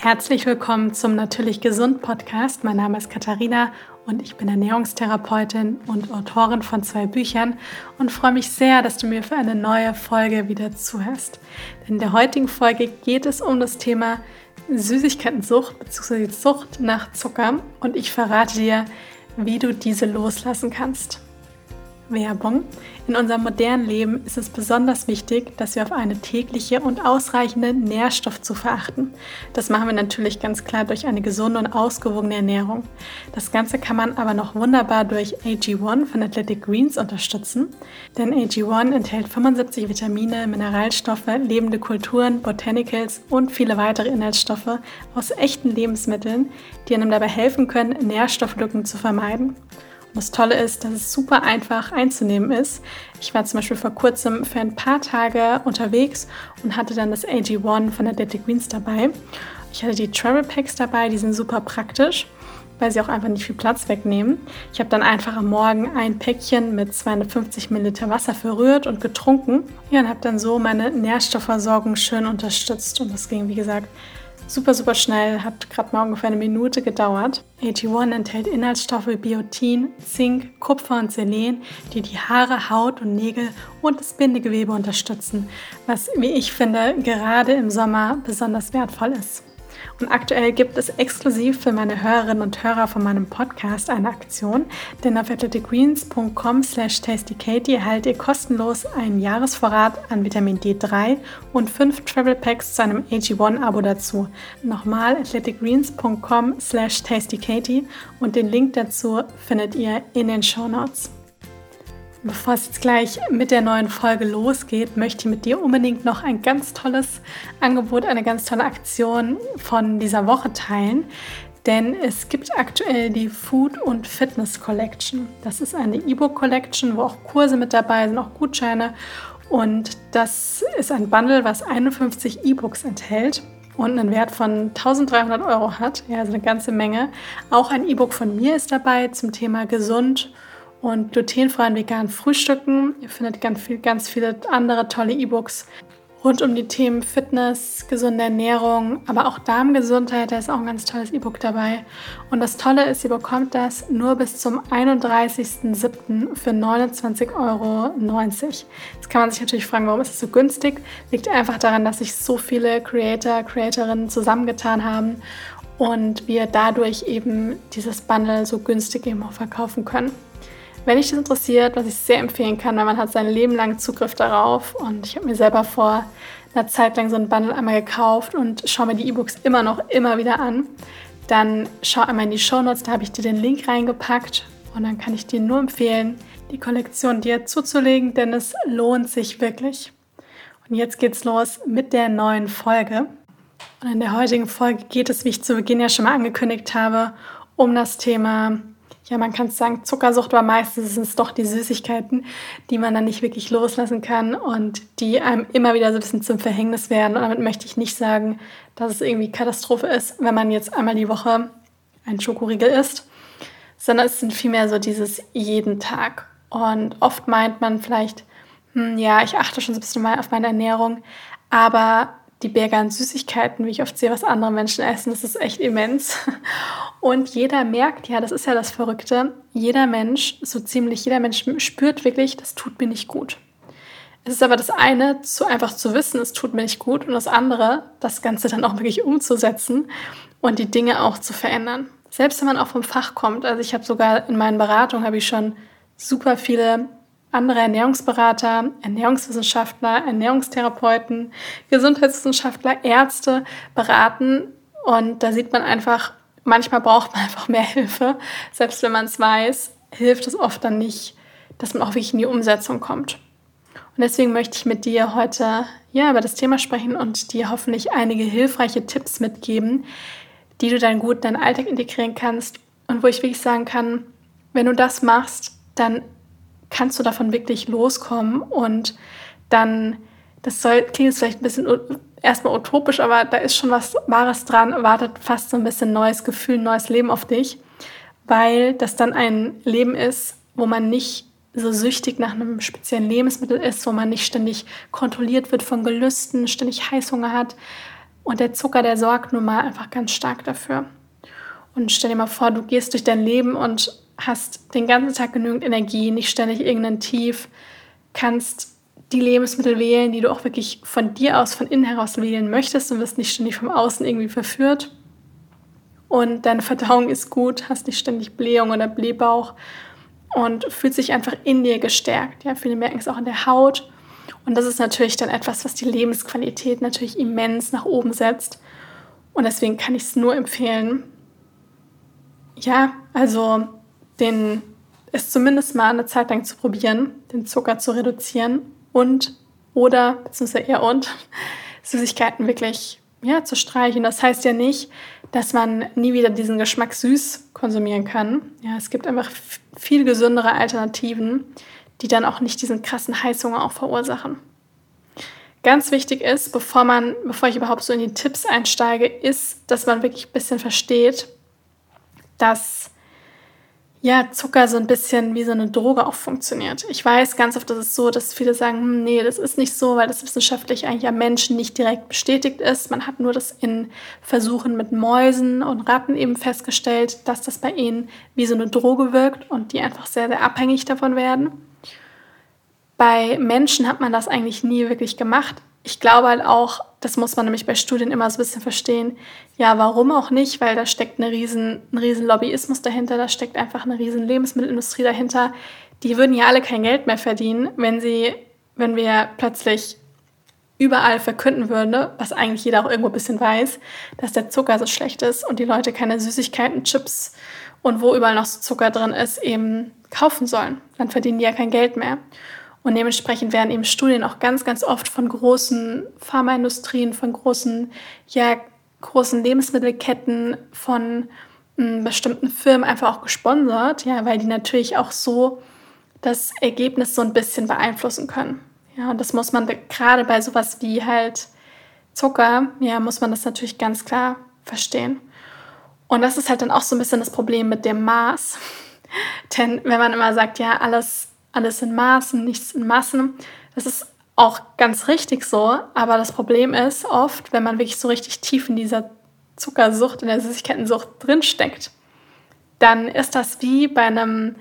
Herzlich willkommen zum Natürlich Gesund Podcast. Mein Name ist Katharina und ich bin Ernährungstherapeutin und Autorin von zwei Büchern und freue mich sehr, dass du mir für eine neue Folge wieder zuhörst. In der heutigen Folge geht es um das Thema Süßigkeitensucht bzw. Sucht nach Zucker und ich verrate dir, wie du diese loslassen kannst. Werbung. In unserem modernen Leben ist es besonders wichtig, dass wir auf eine tägliche und ausreichende Nährstoffzufuhr achten. Das machen wir natürlich ganz klar durch eine gesunde und ausgewogene Ernährung. Das Ganze kann man aber noch wunderbar durch AG1 von Athletic Greens unterstützen, denn AG1 enthält 75 Vitamine, Mineralstoffe, lebende Kulturen, Botanicals und viele weitere Inhaltsstoffe aus echten Lebensmitteln, die einem dabei helfen können, Nährstofflücken zu vermeiden. Das Tolle ist, dass es super einfach einzunehmen ist. Ich war zum Beispiel vor kurzem für ein paar Tage unterwegs und hatte dann das AG1 von der Deadly Greens dabei. Ich hatte die Travel Packs dabei, die sind super praktisch, weil sie auch einfach nicht viel Platz wegnehmen. Ich habe dann einfach am Morgen ein Päckchen mit 250 Milliliter Wasser verrührt und getrunken. Ja, und habe dann so meine Nährstoffversorgung schön unterstützt. Und das ging, wie gesagt, Super, super schnell, hat gerade mal ungefähr eine Minute gedauert. AG1 enthält Inhaltsstoffe wie Biotin, Zink, Kupfer und Selen, die die Haare, Haut und Nägel und das Bindegewebe unterstützen, was, wie ich finde, gerade im Sommer besonders wertvoll ist. Und aktuell gibt es exklusiv für meine Hörerinnen und Hörer von meinem Podcast eine Aktion, denn auf athleticgreens.com slash tastykatie erhaltet ihr kostenlos einen Jahresvorrat an Vitamin D3 und fünf Travel Packs zu einem AG1-Abo dazu. Nochmal athleticgreens.com slash tastykatie und den Link dazu findet ihr in den Show Notes. Bevor es jetzt gleich mit der neuen Folge losgeht, möchte ich mit dir unbedingt noch ein ganz tolles Angebot, eine ganz tolle Aktion von dieser Woche teilen. Denn es gibt aktuell die Food und Fitness Collection. Das ist eine E-Book Collection, wo auch Kurse mit dabei sind, auch Gutscheine. Und das ist ein Bundle, was 51 E-Books enthält und einen Wert von 1300 Euro hat. Ja, also eine ganze Menge. Auch ein E-Book von mir ist dabei zum Thema gesund und glutenfreien veganen Frühstücken. Ihr findet ganz, viel, ganz viele andere tolle E-Books rund um die Themen Fitness, gesunde Ernährung, aber auch Darmgesundheit. Da ist auch ein ganz tolles E-Book dabei. Und das Tolle ist, ihr bekommt das nur bis zum 31.07. für 29,90 Euro. Jetzt kann man sich natürlich fragen, warum ist es so günstig? Liegt einfach daran, dass sich so viele Creator, Creatorinnen zusammengetan haben und wir dadurch eben dieses Bundle so günstig eben auch verkaufen können. Wenn dich das interessiert, was ich sehr empfehlen kann, weil man hat sein Leben lang Zugriff darauf und ich habe mir selber vor einer Zeit lang so ein Bundle einmal gekauft und schaue mir die E-Books immer noch immer wieder an, dann schau einmal in die Show Notes, da habe ich dir den Link reingepackt und dann kann ich dir nur empfehlen, die Kollektion dir zuzulegen, denn es lohnt sich wirklich. Und jetzt geht's los mit der neuen Folge. Und in der heutigen Folge geht es, wie ich zu Beginn ja schon mal angekündigt habe, um das Thema ja, man kann sagen, Zuckersucht, aber meistens sind es doch die Süßigkeiten, die man dann nicht wirklich loslassen kann und die einem immer wieder so ein bisschen zum Verhängnis werden. Und damit möchte ich nicht sagen, dass es irgendwie Katastrophe ist, wenn man jetzt einmal die Woche einen Schokoriegel isst, sondern es sind vielmehr so dieses jeden Tag. Und oft meint man vielleicht, hm, ja, ich achte schon so ein bisschen mal auf meine Ernährung, aber die Berge an Süßigkeiten, wie ich oft sehe, was andere Menschen essen, das ist echt immens. Und jeder merkt, ja, das ist ja das Verrückte, jeder Mensch, so ziemlich jeder Mensch spürt wirklich, das tut mir nicht gut. Es ist aber das eine, zu einfach zu wissen, es tut mir nicht gut, und das andere, das Ganze dann auch wirklich umzusetzen und die Dinge auch zu verändern. Selbst wenn man auch vom Fach kommt, also ich habe sogar in meinen Beratungen habe ich schon super viele andere Ernährungsberater, Ernährungswissenschaftler, Ernährungstherapeuten, Gesundheitswissenschaftler, Ärzte beraten. Und da sieht man einfach, manchmal braucht man einfach mehr Hilfe. Selbst wenn man es weiß, hilft es oft dann nicht, dass man auch wirklich in die Umsetzung kommt. Und deswegen möchte ich mit dir heute ja, über das Thema sprechen und dir hoffentlich einige hilfreiche Tipps mitgeben, die du dann gut in deinen Alltag integrieren kannst und wo ich wirklich sagen kann, wenn du das machst, dann kannst du davon wirklich loskommen und dann, das soll, klingt jetzt vielleicht ein bisschen erstmal utopisch, aber da ist schon was Wahres dran, wartet fast so ein bisschen neues Gefühl, neues Leben auf dich, weil das dann ein Leben ist, wo man nicht so süchtig nach einem speziellen Lebensmittel ist, wo man nicht ständig kontrolliert wird von Gelüsten, ständig Heißhunger hat, Und der Zucker, der sorgt nun mal einfach ganz stark dafür. Und stell dir mal vor, du gehst durch dein Leben und hast den ganzen Tag genügend Energie, nicht ständig irgendein Tief, kannst die Lebensmittel wählen, die du auch wirklich von dir aus, von innen heraus wählen möchtest und wirst nicht ständig vom Außen irgendwie verführt. Und deine Verdauung ist gut, hast nicht ständig Blähung oder Blähbauch und fühlt sich einfach in dir gestärkt. Ja, viele merken es auch in der Haut. Und das ist natürlich dann etwas, was die Lebensqualität natürlich immens nach oben setzt. Und deswegen kann ich es nur empfehlen, ja, also den, es zumindest mal eine Zeit lang zu probieren, den Zucker zu reduzieren und oder, beziehungsweise eher und, Süßigkeiten wirklich ja, zu streichen. Das heißt ja nicht, dass man nie wieder diesen Geschmack süß konsumieren kann. Ja, es gibt einfach viel gesündere Alternativen, die dann auch nicht diesen krassen Heißhunger auch verursachen. Ganz wichtig ist, bevor man, bevor ich überhaupt so in die Tipps einsteige, ist, dass man wirklich ein bisschen versteht, dass ja, Zucker so ein bisschen wie so eine Droge auch funktioniert. Ich weiß ganz oft, dass es so, dass viele sagen, hm, nee, das ist nicht so, weil das wissenschaftlich eigentlich am Menschen nicht direkt bestätigt ist. Man hat nur das in Versuchen mit Mäusen und Ratten eben festgestellt, dass das bei ihnen wie so eine Droge wirkt und die einfach sehr, sehr abhängig davon werden. Bei Menschen hat man das eigentlich nie wirklich gemacht. Ich glaube halt auch, das muss man nämlich bei Studien immer so ein bisschen verstehen. Ja, warum auch nicht? Weil da steckt eine riesen, ein riesen Lobbyismus dahinter, da steckt einfach eine riesen Lebensmittelindustrie dahinter. Die würden ja alle kein Geld mehr verdienen, wenn sie, wenn wir plötzlich überall verkünden würden, was eigentlich jeder auch irgendwo ein bisschen weiß, dass der Zucker so schlecht ist und die Leute keine Süßigkeiten, Chips und wo überall noch so Zucker drin ist, eben kaufen sollen. Dann verdienen die ja kein Geld mehr. Und dementsprechend werden eben Studien auch ganz, ganz oft von großen Pharmaindustrien, von großen, ja, großen Lebensmittelketten, von m, hm, bestimmten Firmen einfach auch gesponsert, ja, weil die natürlich auch so das Ergebnis so ein bisschen beeinflussen können. Ja, und das muss man gerade bei sowas wie halt Zucker, ja, muss man das natürlich ganz klar verstehen. Und das ist halt dann auch so ein bisschen das Problem mit dem Maß. Denn wenn man immer sagt, ja, alles alles in Maßen, nichts in Massen. Das ist auch ganz richtig so, aber das Problem ist oft, wenn man wirklich so richtig tief in dieser Zuckersucht, in der Süßigkeitensucht drinsteckt, dann ist das wie bei einem,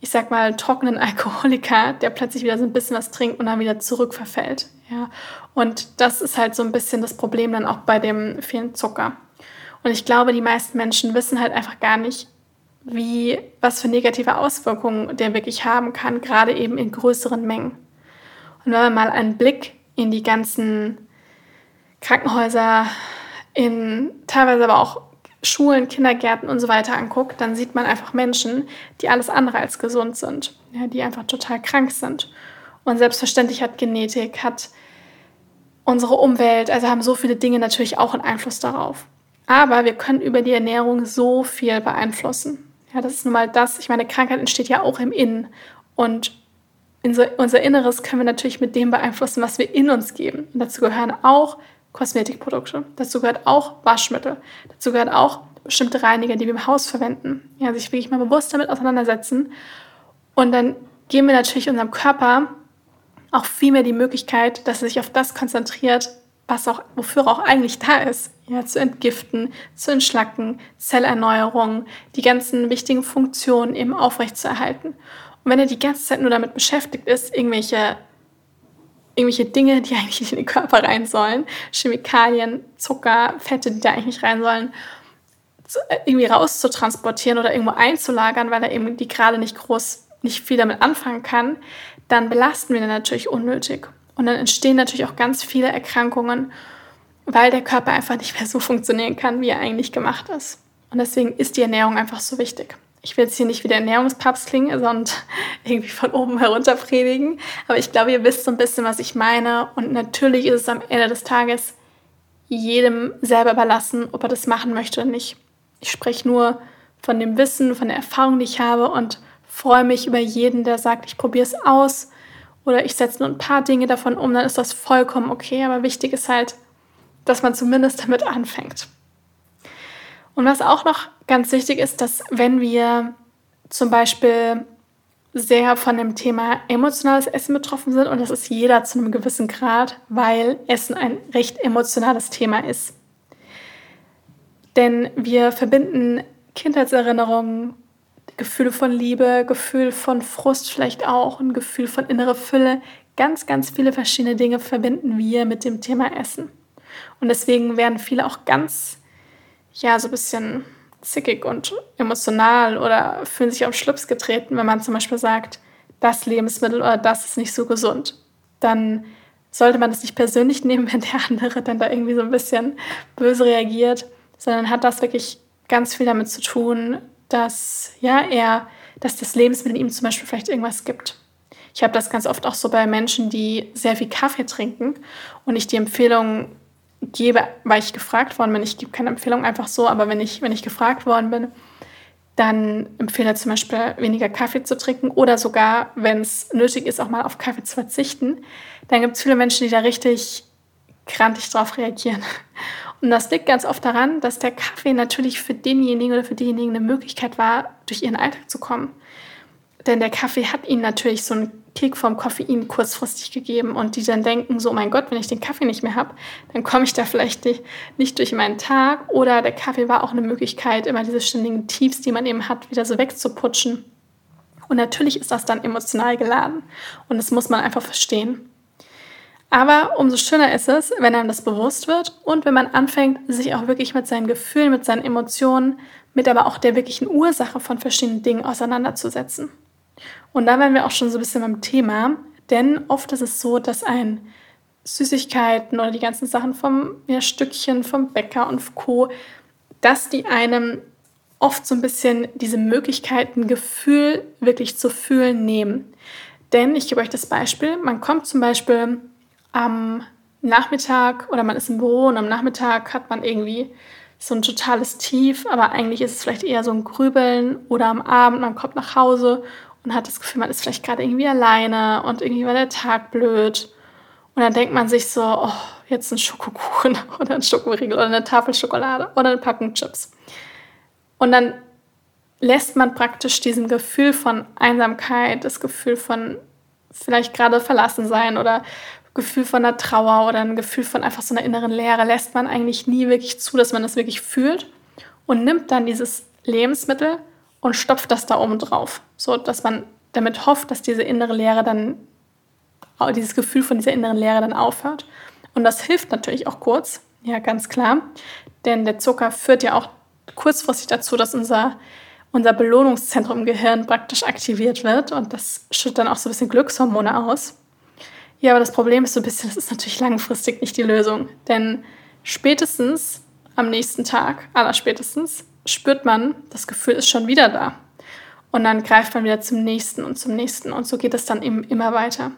ich sag mal, trockenen Alkoholiker, der plötzlich wieder so ein bisschen was trinkt und dann wieder zurückverfällt. Ja? Und das ist halt so ein bisschen das Problem dann auch bei dem vielen Zucker. Und ich glaube, die meisten Menschen wissen halt einfach gar nicht, wie, was für negative Auswirkungen der wirklich haben kann, gerade eben in größeren Mengen. Und wenn man mal einen Blick in die ganzen Krankenhäuser, in teilweise aber auch Schulen, Kindergärten und so weiter anguckt, dann sieht man einfach Menschen, die alles andere als gesund sind, ja, die einfach total krank sind. Und selbstverständlich hat Genetik, hat unsere Umwelt, also haben so viele Dinge natürlich auch einen Einfluss darauf. Aber wir können über die Ernährung so viel beeinflussen. Ja, das ist nun mal das. Ich meine, Krankheit entsteht ja auch im Innen. Und unser Inneres können wir natürlich mit dem beeinflussen, was wir in uns geben. Und dazu gehören auch Kosmetikprodukte. Dazu gehört auch Waschmittel. Dazu gehört auch bestimmte Reiniger, die wir im Haus verwenden. Ja, sich wirklich mal bewusst damit auseinandersetzen. Und dann geben wir natürlich unserem Körper auch viel mehr die Möglichkeit, dass er sich auf das konzentriert, was auch, wofür auch eigentlich da ist ja, zu entgiften, zu entschlacken, Zellerneuerung, die ganzen wichtigen Funktionen eben aufrechtzuerhalten. Und wenn er die ganze Zeit nur damit beschäftigt ist, irgendwelche, irgendwelche Dinge, die eigentlich nicht in den Körper rein sollen, Chemikalien, Zucker, Fette, die da eigentlich nicht rein sollen, äh, irgendwie rauszutransportieren oder irgendwo einzulagern, weil er eben die gerade nicht groß, nicht viel damit anfangen kann, dann belasten wir den natürlich unnötig. Und dann entstehen natürlich auch ganz viele Erkrankungen weil der Körper einfach nicht mehr so funktionieren kann, wie er eigentlich gemacht ist. Und deswegen ist die Ernährung einfach so wichtig. Ich will jetzt hier nicht wie der Ernährungspapst klingen, sondern irgendwie von oben herunter predigen. Aber ich glaube, ihr wisst so ein bisschen, was ich meine. Und natürlich ist es am Ende des Tages jedem selber überlassen, ob er das machen möchte oder nicht. Ich spreche nur von dem Wissen, von der Erfahrung, die ich habe und freue mich über jeden, der sagt, ich probiere es aus oder ich setze nur ein paar Dinge davon um, dann ist das vollkommen okay. Aber wichtig ist halt, dass man zumindest damit anfängt. Und was auch noch ganz wichtig ist, dass wenn wir zum Beispiel sehr von dem Thema emotionales Essen betroffen sind, und das ist jeder zu einem gewissen Grad, weil Essen ein recht emotionales Thema ist. Denn wir verbinden Kindheitserinnerungen, Gefühle von Liebe, Gefühl von Frust vielleicht auch, ein Gefühl von innere Fülle. Ganz, ganz viele verschiedene Dinge verbinden wir mit dem Thema Essen. Und deswegen werden viele auch ganz, ja, so ein bisschen zickig und emotional oder fühlen sich auf Schlips getreten, wenn man zum Beispiel sagt, das Lebensmittel oder das ist nicht so gesund. Dann sollte man das nicht persönlich nehmen, wenn der andere dann da irgendwie so ein bisschen böse reagiert, sondern hat das wirklich ganz viel damit zu tun, dass ja er, dass das Lebensmittel ihm zum Beispiel vielleicht irgendwas gibt. Ich habe das ganz oft auch so bei Menschen, die sehr viel Kaffee trinken und ich die Empfehlung gebe, weil ich gefragt worden bin. Ich gebe keine Empfehlung einfach so, aber wenn ich, wenn ich gefragt worden bin, dann empfehle ich zum Beispiel weniger Kaffee zu trinken oder sogar, wenn es nötig ist, auch mal auf Kaffee zu verzichten. Dann gibt es viele Menschen, die da richtig krantig drauf reagieren. Und das liegt ganz oft daran, dass der Kaffee natürlich für denjenigen oder für diejenigen eine Möglichkeit war, durch ihren Alltag zu kommen. Denn der Kaffee hat ihnen natürlich so einen Kick vom Koffein kurzfristig gegeben und die dann denken, so, mein Gott, wenn ich den Kaffee nicht mehr habe, dann komme ich da vielleicht nicht, nicht durch meinen Tag. Oder der Kaffee war auch eine Möglichkeit, immer diese ständigen Tiefs, die man eben hat, wieder so wegzuputschen. Und natürlich ist das dann emotional geladen. Und das muss man einfach verstehen. Aber umso schöner ist es, wenn einem das bewusst wird und wenn man anfängt, sich auch wirklich mit seinen Gefühlen, mit seinen Emotionen, mit aber auch der wirklichen Ursache von verschiedenen Dingen auseinanderzusetzen. Und da wären wir auch schon so ein bisschen beim Thema, denn oft ist es so, dass ein Süßigkeiten oder die ganzen Sachen vom ja, Stückchen, vom Bäcker und Co., dass die einem oft so ein bisschen diese Möglichkeiten, Gefühl wirklich zu fühlen, nehmen. Denn ich gebe euch das Beispiel, man kommt zum Beispiel am Nachmittag oder man ist im Büro und am Nachmittag hat man irgendwie so ein totales Tief, aber eigentlich ist es vielleicht eher so ein Grübeln oder am Abend, man kommt nach Hause und hat das Gefühl, man ist vielleicht gerade irgendwie alleine und irgendwie war der Tag blöd. Und dann denkt man sich so, oh, jetzt ein Schokokuchen oder ein Schokoriegel oder eine Tafel Schokolade oder eine Packung Chips. Und dann lässt man praktisch diesem Gefühl von Einsamkeit, das Gefühl von vielleicht gerade verlassen sein oder Gefühl von einer Trauer oder ein Gefühl von einfach so einer inneren Leere lässt man eigentlich nie wirklich zu, dass man das wirklich fühlt und nimmt dann dieses Lebensmittel und stopft das da oben drauf, so dass man damit hofft, dass diese innere Leere dann, dieses Gefühl von dieser inneren Leere dann aufhört. Und das hilft natürlich auch kurz, ja, ganz klar, denn der Zucker führt ja auch kurzfristig dazu, dass unser, unser Belohnungszentrum im Gehirn praktisch aktiviert wird und das schüttet dann auch so ein bisschen Glückshormone aus. Ja, aber das Problem ist so ein bisschen, das ist natürlich langfristig nicht die Lösung. Denn spätestens am nächsten Tag, aller spätestens, spürt man, das Gefühl ist schon wieder da. Und dann greift man wieder zum nächsten und zum nächsten. Und so geht es dann eben immer weiter.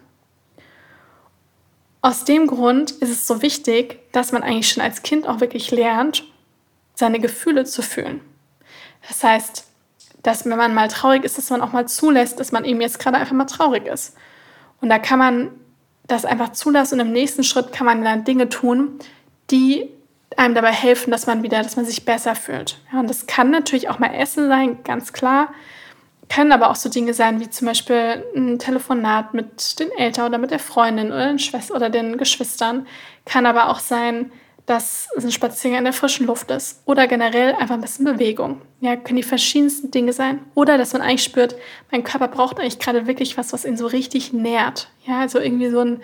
Aus dem Grund ist es so wichtig, dass man eigentlich schon als Kind auch wirklich lernt, seine Gefühle zu fühlen. Das heißt, dass wenn man mal traurig ist, dass man auch mal zulässt, dass man eben jetzt gerade einfach mal traurig ist. Und da kann man das einfach zulassen und im nächsten Schritt kann man dann Dinge tun, die einem dabei helfen, dass man wieder, dass man sich besser fühlt. Ja, und das kann natürlich auch mal Essen sein, ganz klar. Können aber auch so Dinge sein, wie zum Beispiel ein Telefonat mit den Eltern oder mit der Freundin oder den Schwestern oder den Geschwistern. Kann aber auch sein, dass es ein Spaziergang in der frischen Luft ist oder generell einfach ein bisschen Bewegung. Ja, können die verschiedensten Dinge sein. Oder dass man eigentlich spürt, mein Körper braucht eigentlich gerade wirklich was, was ihn so richtig nährt. Ja, also irgendwie so ein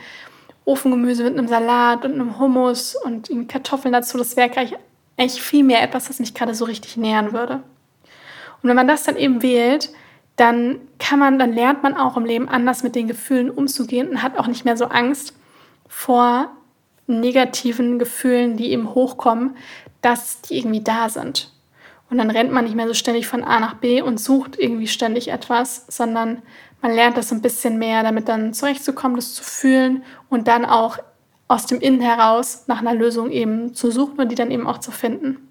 Ofengemüse mit einem Salat und einem Hummus und Kartoffeln dazu. Das wäre eigentlich viel mehr etwas, was mich gerade so richtig nähren würde. Und wenn man das dann eben wählt, dann kann man, dann lernt man auch im Leben anders mit den Gefühlen umzugehen und hat auch nicht mehr so Angst vor negativen Gefühlen, die eben hochkommen, dass die irgendwie da sind. Und dann rennt man nicht mehr so ständig von A nach B und sucht irgendwie ständig etwas, sondern man lernt das ein bisschen mehr, damit dann zurechtzukommen, das zu fühlen und dann auch aus dem Innen heraus nach einer Lösung eben zu suchen und die dann eben auch zu finden.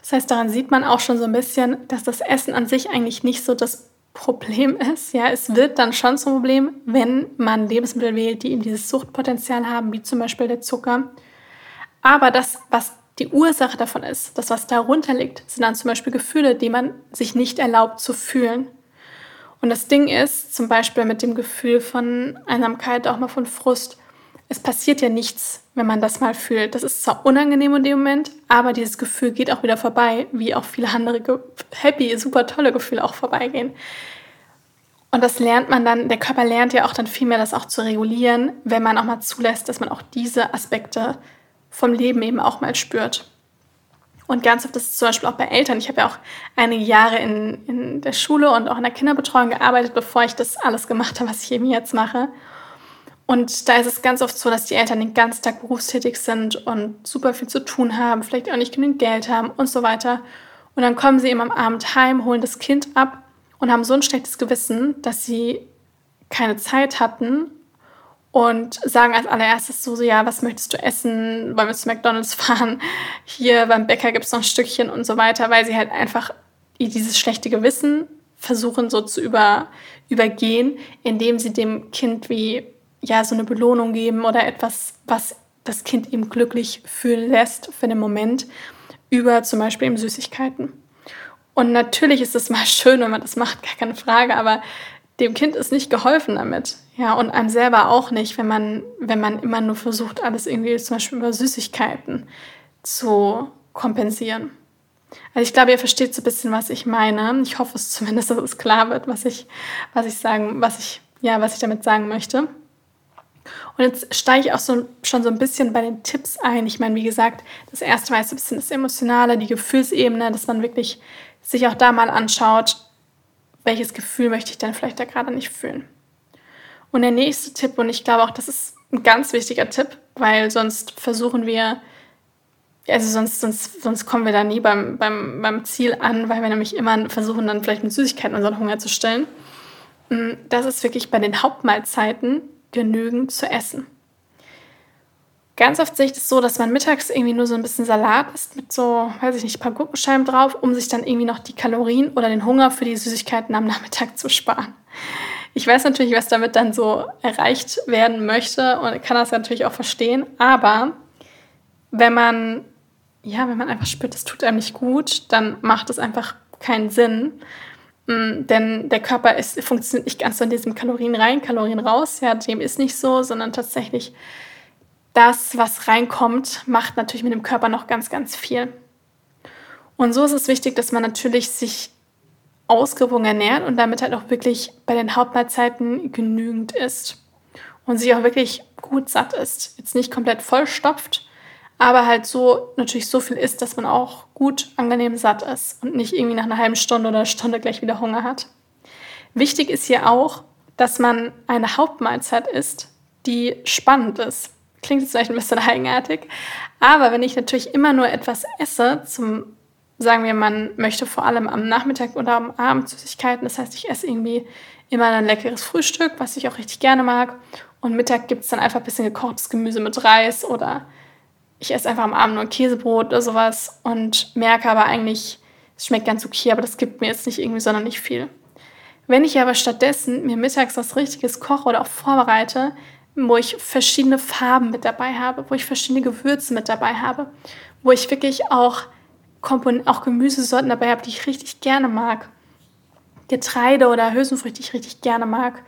Das heißt, daran sieht man auch schon so ein bisschen, dass das Essen an sich eigentlich nicht so das Problem ist, ja, es wird dann schon zum Problem, wenn man Lebensmittel wählt, die eben dieses Suchtpotenzial haben, wie zum Beispiel der Zucker. Aber das, was die Ursache davon ist, das, was darunter liegt, sind dann zum Beispiel Gefühle, die man sich nicht erlaubt zu fühlen. Und das Ding ist, zum Beispiel mit dem Gefühl von Einsamkeit, auch mal von Frust, es passiert ja nichts, wenn man das mal fühlt. Das ist zwar unangenehm in dem Moment, aber dieses Gefühl geht auch wieder vorbei, wie auch viele andere happy, super tolle Gefühle auch vorbeigehen. Und das lernt man dann, der Körper lernt ja auch dann viel mehr, das auch zu regulieren, wenn man auch mal zulässt, dass man auch diese Aspekte vom Leben eben auch mal spürt. Und ganz oft ist es zum Beispiel auch bei Eltern. Ich habe ja auch einige Jahre in, in der Schule und auch in der Kinderbetreuung gearbeitet, bevor ich das alles gemacht habe, was ich eben jetzt mache. Und da ist es ganz oft so, dass die Eltern den ganzen Tag berufstätig sind und super viel zu tun haben, vielleicht auch nicht genügend Geld haben und so weiter. Und dann kommen sie eben am Abend heim, holen das Kind ab und haben so ein schlechtes Gewissen, dass sie keine Zeit hatten und sagen als allererstes so, so, ja, was möchtest du essen? Wollen wir zu McDonalds fahren? Hier beim Bäcker gibt es noch ein Stückchen und so weiter, weil sie halt einfach dieses schlechte Gewissen versuchen so zu über, übergehen, indem sie dem Kind wie ja so eine Belohnung geben oder etwas, was das Kind eben glücklich fühlen lässt für den Moment, über zum Beispiel eben Süßigkeiten. Und natürlich ist es mal schön, wenn man das macht, gar keine Frage, aber dem Kind ist nicht geholfen damit. Ja, und einem selber auch nicht, wenn man, wenn man immer nur versucht, alles irgendwie zum Beispiel über Süßigkeiten zu kompensieren. Also ich glaube, ihr versteht so ein bisschen, was ich meine. Ich hoffe es zumindest, dass es klar wird, was ich, was ich sagen, was ich, ja, was ich damit sagen möchte. Und jetzt steige ich auch so, schon so ein bisschen bei den Tipps ein. Ich meine, wie gesagt, das erste war jetzt ein bisschen das Emotionale, die Gefühlsebene, dass man wirklich sich auch da mal anschaut, welches Gefühl möchte ich denn vielleicht da gerade nicht fühlen. Und der nächste Tipp, und ich glaube auch, das ist ein ganz wichtiger Tipp, weil sonst versuchen wir, also sonst, sonst, sonst kommen wir da nie beim, beim, beim Ziel an, weil wir nämlich immer versuchen, dann vielleicht mit Süßigkeiten unseren Hunger zu stillen. Mm, das ist wirklich bei den Hauptmahlzeiten genügend zu essen. Ganz oft sehe ich das so, dass man mittags irgendwie nur so ein bisschen Salat isst mit so, weiß ich nicht, ein paar Gurkenscheiben drauf, um sich dann irgendwie noch die Kalorien oder den Hunger für die Süßigkeiten am Nachmittag zu sparen. Ich weiß natürlich, was damit dann so erreicht werden möchte und kann das natürlich auch verstehen, aber wenn man, ja, wenn man einfach spürt, das tut einem nicht gut, dann macht es einfach keinen Sinn. Mm, denn der Körper ist, funktioniert nicht ganz so in diesem Kalorien rein, Kalorien raus. Ja, dem ist nicht so, sondern tatsächlich das, was reinkommt, macht natürlich mit dem Körper noch ganz, ganz viel. Und so ist es wichtig, dass man natürlich sich ausgewogen ernährt und damit halt auch wirklich bei den Hauptmahlzeiten genügend isst. Und sich auch wirklich gut satt ist. Jetzt nicht komplett vollstopft, aber halt so natürlich so viel isst, dass man auch gut angenehm satt ist und nicht irgendwie nach einer halben Stunde oder Stunde gleich wieder Hunger hat. Wichtig ist hier auch, dass man eine Hauptmahlzeit isst, die spannend ist. Klingt jetzt vielleicht ein bisschen eigenartig, aber wenn ich natürlich immer nur etwas esse, zum, sagen wir, man möchte vor allem am Nachmittag oder am Abend Süßigkeiten, das heißt, ich esse irgendwie immer ein leckeres Frühstück, was ich auch richtig gerne mag, und Mittag gibt es dann einfach ein bisschen gekochtes Gemüse mit Reis oder ich esse einfach am Abend nur Käsebrot oder sowas und merke aber eigentlich, es schmeckt ganz okay, aber das gibt mir jetzt nicht irgendwie sonderlich viel. Wenn ich aber stattdessen mir mittags was Richtiges koche oder auch vorbereite, wo ich verschiedene Farben mit dabei habe, wo ich verschiedene Gewürze mit dabei habe, wo ich wirklich auch, Kompon auch Gemüsesorten dabei habe, die ich richtig gerne mag. Getreide oder Hülsenfrüchte, die ich richtig gerne mag.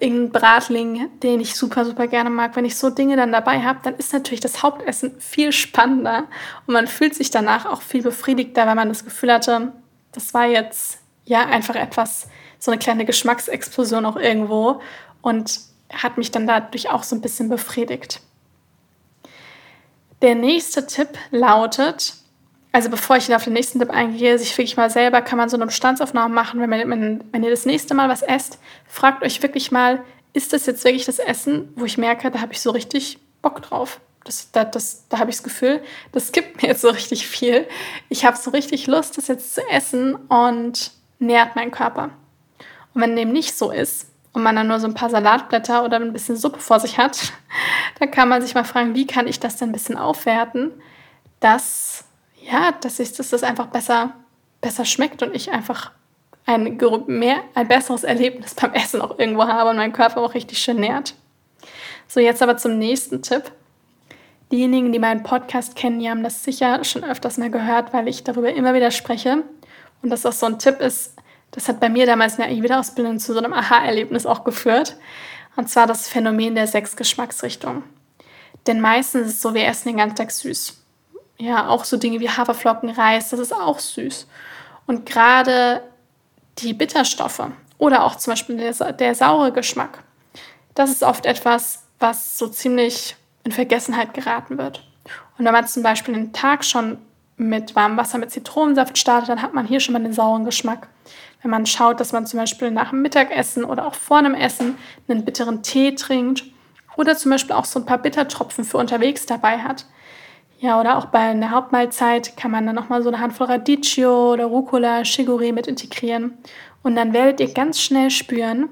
Irgendein Bratling, den ich super, super gerne mag. Wenn ich so Dinge dann dabei habe, dann ist natürlich das Hauptessen viel spannender und man fühlt sich danach auch viel befriedigter, weil man das Gefühl hatte, das war jetzt ja einfach etwas, so eine kleine Geschmacksexplosion auch irgendwo. Und hat mich dann dadurch auch so ein bisschen befriedigt. Der nächste Tipp lautet, also bevor ich auf den nächsten Tipp eingehe, sich wirklich mal selber, kann man so eine Bestandsaufnahme machen, wenn, man, wenn ihr das nächste Mal was esst, fragt euch wirklich mal, ist das jetzt wirklich das Essen, wo ich merke, da habe ich so richtig Bock drauf. Das, das, das, da habe ich das Gefühl, das gibt mir jetzt so richtig viel. Ich habe so richtig Lust, das jetzt zu essen und nährt meinen Körper. Und wenn dem nicht so ist, und man dann nur so ein paar Salatblätter oder ein bisschen Suppe vor sich hat, dann kann man sich mal fragen, wie kann ich das denn ein bisschen aufwerten, dass, ja, dass, ich, dass das einfach besser, besser schmeckt und ich einfach ein, mehr, ein besseres Erlebnis beim Essen auch irgendwo habe und mein Körper auch richtig schön nährt. So, jetzt aber zum nächsten Tipp. Diejenigen, die meinen Podcast kennen, die haben das sicher schon öfters mal gehört, weil ich darüber immer wieder spreche. Und das auch so ein Tipp ist, das hat bei mir damals in der Ayurveda-Ausbildung zu so einem Aha-Erlebnis auch geführt. Und zwar das Phänomen der sechs Geschmacksrichtungen. Denn meistens ist es so, wir essen den ganzen Tag süß. Ja, auch so Dinge wie Haferflocken, Reis, das ist auch süß. Und gerade die Bitterstoffe oder auch zum Beispiel der, der saure Geschmack, das ist oft etwas, was so ziemlich in Vergessenheit geraten wird. Und wenn man zum Beispiel den Tag schon mit warmem Wasser mit Zitronensaft startet, dann hat man hier schon mal den sauren Geschmack. Wenn man schaut, dass man zum Beispiel nach dem Mittagessen oder auch vor einem Essen einen bitteren Tee trinkt oder zum Beispiel auch so ein paar Bittertropfen für unterwegs dabei hat. Ja, oder auch bei einer Hauptmahlzeit kann man dann nochmal so eine Handvoll Radicchio oder Rucola, Chicorée mit integrieren. Und dann werdet ihr ganz schnell spüren,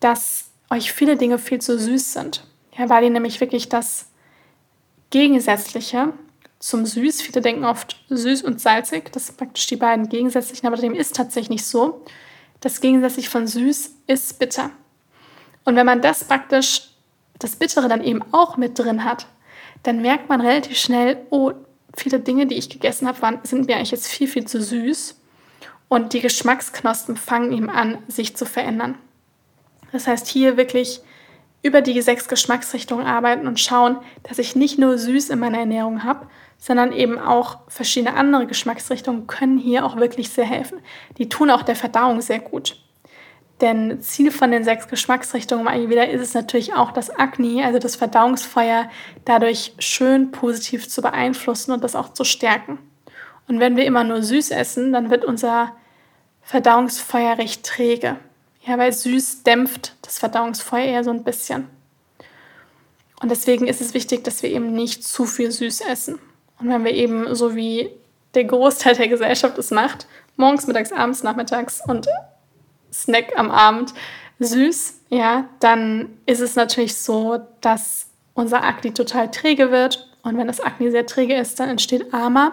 dass euch viele Dinge viel zu süß sind. Ja, weil ihr nämlich wirklich das Gegensätzliche zum Süß. Viele denken oft süß und salzig. Das sind praktisch die beiden gegensätzlichen, aber dem ist tatsächlich nicht so. Das Gegensätzliche von süß ist bitter. Und wenn man das praktisch, das Bittere dann eben auch mit drin hat, dann merkt man relativ schnell, oh, viele Dinge, die ich gegessen habe, waren, sind mir eigentlich jetzt viel, viel zu süß. Und die Geschmacksknospen fangen eben an, sich zu verändern. Das heißt, hier wirklich über die sechs Geschmacksrichtungen arbeiten und schauen, dass ich nicht nur süß in meiner Ernährung habe, sondern eben auch verschiedene andere Geschmacksrichtungen können hier auch wirklich sehr helfen. Die tun auch der Verdauung sehr gut. Denn Ziel von den sechs Geschmacksrichtungen im Ayurveda ist es natürlich auch, das Agni, also das Verdauungsfeuer, dadurch schön positiv zu beeinflussen und das auch zu stärken. Und wenn wir immer nur süß essen, dann wird unser Verdauungsfeuer recht träge. Ja, weil süß dämpft das Verdauungsfeuer eher so ein bisschen. Und deswegen ist es wichtig, dass wir eben nicht zu viel süß essen. Und wenn wir eben so wie der Großteil der Gesellschaft es macht, morgens, mittags, abends, nachmittags und Snack am Abend süß, ja, dann ist es natürlich so, dass unser Akne total träge wird. Und wenn das Akne sehr träge ist, dann entsteht Ama.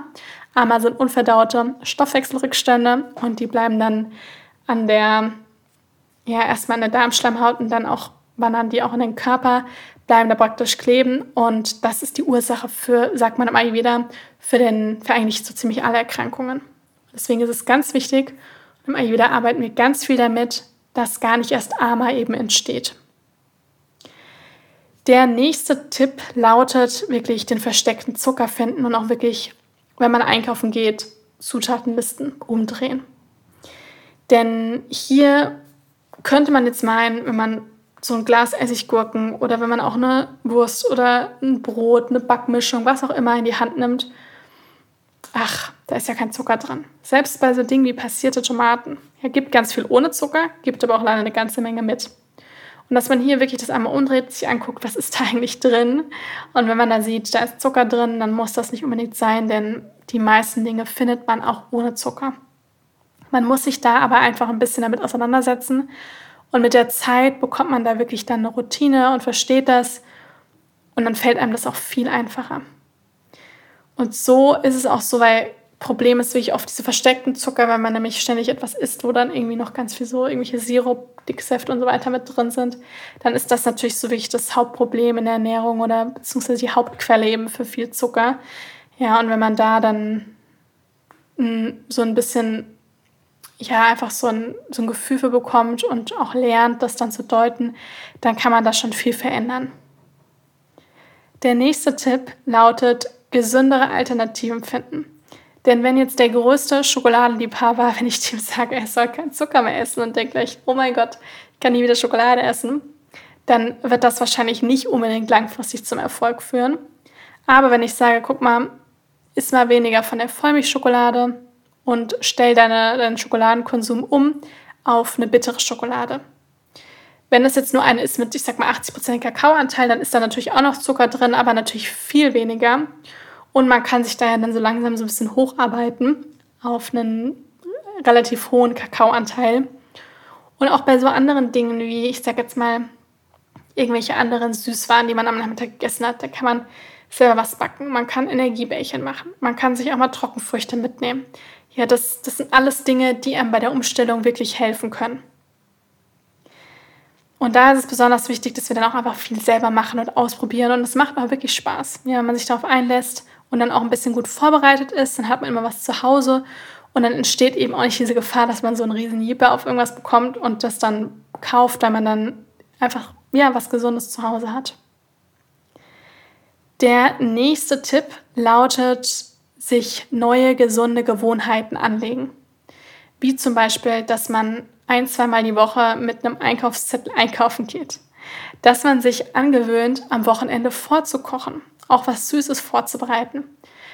Ama sind unverdaute Stoffwechselrückstände und die bleiben dann an der, ja, erstmal an der Darmschleimhaut und dann auch wandern die auch in den Körper, bleiben da praktisch kleben und das ist die Ursache für, sagt man im Ayurveda, für, den, für eigentlich so ziemlich alle Erkrankungen. Deswegen ist es ganz wichtig, im Ayurveda arbeiten wir ganz viel damit, dass gar nicht erst Ama eben entsteht. Der nächste Tipp lautet wirklich den versteckten Zucker finden und auch wirklich, wenn man einkaufen geht, Zutatenlisten umdrehen. Denn hier könnte man jetzt meinen, wenn man so ein Glas Essiggurken oder wenn man auch eine Wurst oder ein Brot, eine Backmischung, was auch immer in die Hand nimmt, ach, da ist ja kein Zucker drin. Selbst bei so Dingen wie passierte Tomaten. Ja, gibt ganz viel ohne Zucker, gibt aber auch leider eine ganze Menge mit. Und dass man hier wirklich das einmal umdreht, sich anguckt, was ist da eigentlich drin. Und wenn man da sieht, da ist Zucker drin, dann muss das nicht unbedingt sein, denn die meisten Dinge findet man auch ohne Zucker. Man muss sich da aber einfach ein bisschen damit auseinandersetzen und mit der Zeit bekommt man da wirklich dann eine Routine und versteht das. Und dann fällt einem das auch viel einfacher. Und so ist es auch so, weil Problem ist wirklich oft diese versteckten Zucker, weil man nämlich ständig etwas isst, wo dann irgendwie noch ganz viel so irgendwelche Sirup, Dicksäfte und so weiter mit drin sind. Dann ist das natürlich so wirklich das Hauptproblem in der Ernährung oder beziehungsweise die Hauptquelle eben für viel Zucker. Ja, und wenn man da dann mm, so ein bisschen ja, einfach so ein, so ein Gefühl für bekommt und auch lernt, das dann zu deuten, dann kann man da schon viel verändern. Der nächste Tipp lautet, gesündere Alternativen finden. Denn wenn jetzt der größte Schokoladenliebhaber, wenn ich dem sage, er soll keinen Zucker mehr essen und denkt gleich, oh mein Gott, ich kann nie wieder Schokolade essen, dann wird das wahrscheinlich nicht unbedingt langfristig zum Erfolg führen. Aber wenn ich sage, guck mal, iss mal weniger von der Vollmilchschokolade, und stell deine, deinen Schokoladenkonsum um auf eine bittere Schokolade. Wenn es jetzt nur eine ist mit, ich sag mal, 80% Kakaoanteil, dann ist da natürlich auch noch Zucker drin, aber natürlich viel weniger. Und man kann sich daher dann so langsam so ein bisschen hocharbeiten auf einen relativ hohen Kakaoanteil. Und auch bei so anderen Dingen wie, ich sag jetzt mal, irgendwelche anderen Süßwaren, die man am Nachmittag gegessen hat, da kann man selber was backen. Man kann Energiebällchen machen. Man kann sich auch mal Trockenfrüchte mitnehmen. Ja, das, das sind alles Dinge, die einem bei der Umstellung wirklich helfen können. Und da ist es besonders wichtig, dass wir dann auch einfach viel selber machen und ausprobieren. Und es macht auch wirklich Spaß. Ja, wenn man sich darauf einlässt und dann auch ein bisschen gut vorbereitet ist, dann hat man immer was zu Hause. Und dann entsteht eben auch nicht diese Gefahr, dass man so einen riesen Jeeper auf irgendwas bekommt und das dann kauft, weil man dann einfach ja, was Gesundes zu Hause hat. Der nächste Tipp lautet, sich neue gesunde Gewohnheiten anlegen. Wie zum Beispiel, dass man ein, zweimal die Woche mit einem Einkaufszettel einkaufen geht. Dass man sich angewöhnt, am Wochenende vorzukochen, auch was Süßes vorzubereiten.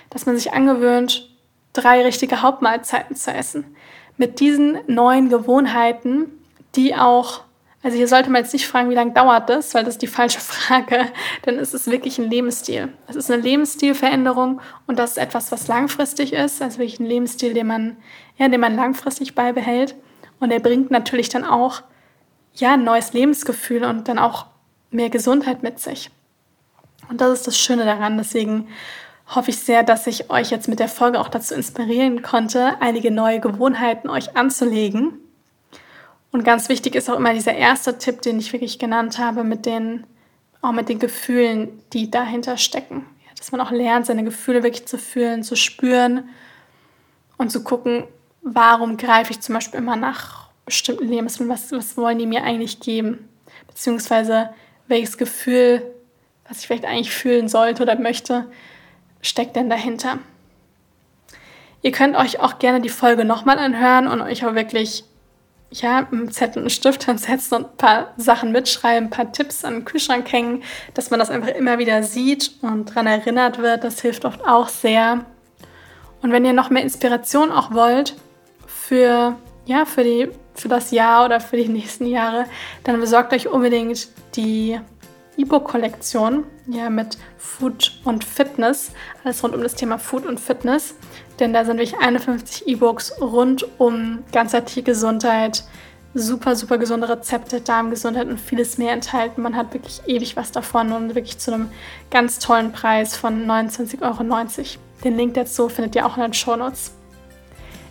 Dass man sich angewöhnt, drei richtige Hauptmahlzeiten zu essen. Mit diesen neuen Gewohnheiten, die auch also hier sollte man jetzt nicht fragen, wie lange dauert das, weil das ist die falsche Frage, denn es ist wirklich ein Lebensstil. Es ist eine Lebensstilveränderung und das ist etwas, was langfristig ist, also wirklich ein Lebensstil, den man, ja, den man langfristig beibehält und er bringt natürlich dann auch ja, ein neues Lebensgefühl und dann auch mehr Gesundheit mit sich. Und das ist das Schöne daran, deswegen hoffe ich sehr, dass ich euch jetzt mit der Folge auch dazu inspirieren konnte, einige neue Gewohnheiten euch anzulegen und ganz wichtig ist auch immer dieser erste Tipp, den ich wirklich genannt habe, mit den, auch mit den Gefühlen, die dahinter stecken. Ja, dass man auch lernt, seine Gefühle wirklich zu fühlen, zu spüren und zu gucken, warum greife ich zum Beispiel immer nach bestimmten Lebensmitteln, was, was wollen die mir eigentlich geben? Beziehungsweise welches Gefühl, was ich vielleicht eigentlich fühlen sollte oder möchte, steckt denn dahinter? Ihr könnt euch auch gerne die Folge nochmal anhören und euch auch wirklich ja, mit Zettel und Stift hinsetzen und ein paar Sachen mitschreiben, ein paar Tipps an den Kühlschrank hängen, dass man das einfach immer wieder sieht und daran erinnert wird. Das hilft oft auch sehr. Und wenn ihr noch mehr Inspiration auch wollt für, ja, für, die, für das Jahr oder für die nächsten Jahre, dann besorgt euch unbedingt die E-Book-Kollektion ja, mit Food und Fitness, alles rund um das Thema Food und Fitness. Denn da sind wirklich 51 E-Books rund um ganzheitliche Gesundheit, super, super gesunde Rezepte, Darmgesundheit und vieles mehr enthalten. Man hat wirklich ewig was davon und wirklich zu einem ganz tollen Preis von 29,90 Euro. Den Link dazu findet ihr auch in den Show Notes.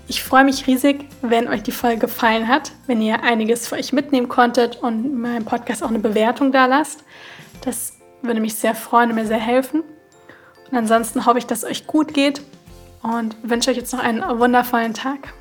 Ich freue mich riesig, wenn euch die Folge gefallen hat, wenn ihr einiges für euch mitnehmen konntet und meinem Podcast auch eine Bewertung da lasst. Das würde mich sehr freuen und mir sehr helfen. Und ansonsten hoffe ich, dass es euch gut geht und wünsche euch jetzt noch einen wundervollen Tag.